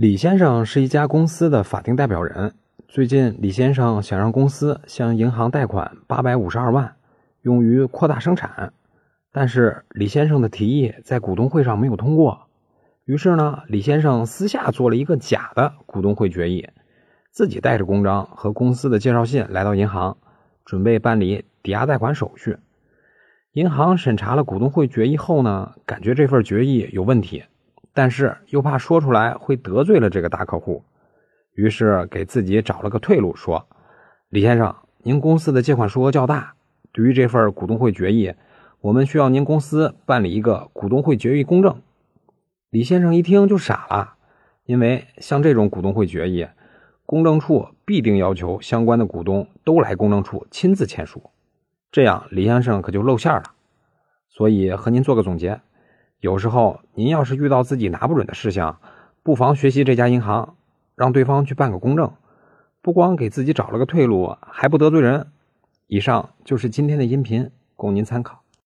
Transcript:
李先生是一家公司的法定代表人。最近，李先生想让公司向银行贷款八百五十二万，用于扩大生产。但是，李先生的提议在股东会上没有通过。于是呢，李先生私下做了一个假的股东会决议，自己带着公章和公司的介绍信来到银行，准备办理抵押贷款手续。银行审查了股东会决议后呢，感觉这份决议有问题。但是又怕说出来会得罪了这个大客户，于是给自己找了个退路，说：“李先生，您公司的借款数额较大，对于这份股东会决议，我们需要您公司办理一个股东会决议公证。”李先生一听就傻了，因为像这种股东会决议，公证处必定要求相关的股东都来公证处亲自签署，这样李先生可就露馅了。所以和您做个总结。有时候，您要是遇到自己拿不准的事项，不妨学习这家银行，让对方去办个公证，不光给自己找了个退路，还不得罪人。以上就是今天的音频，供您参考。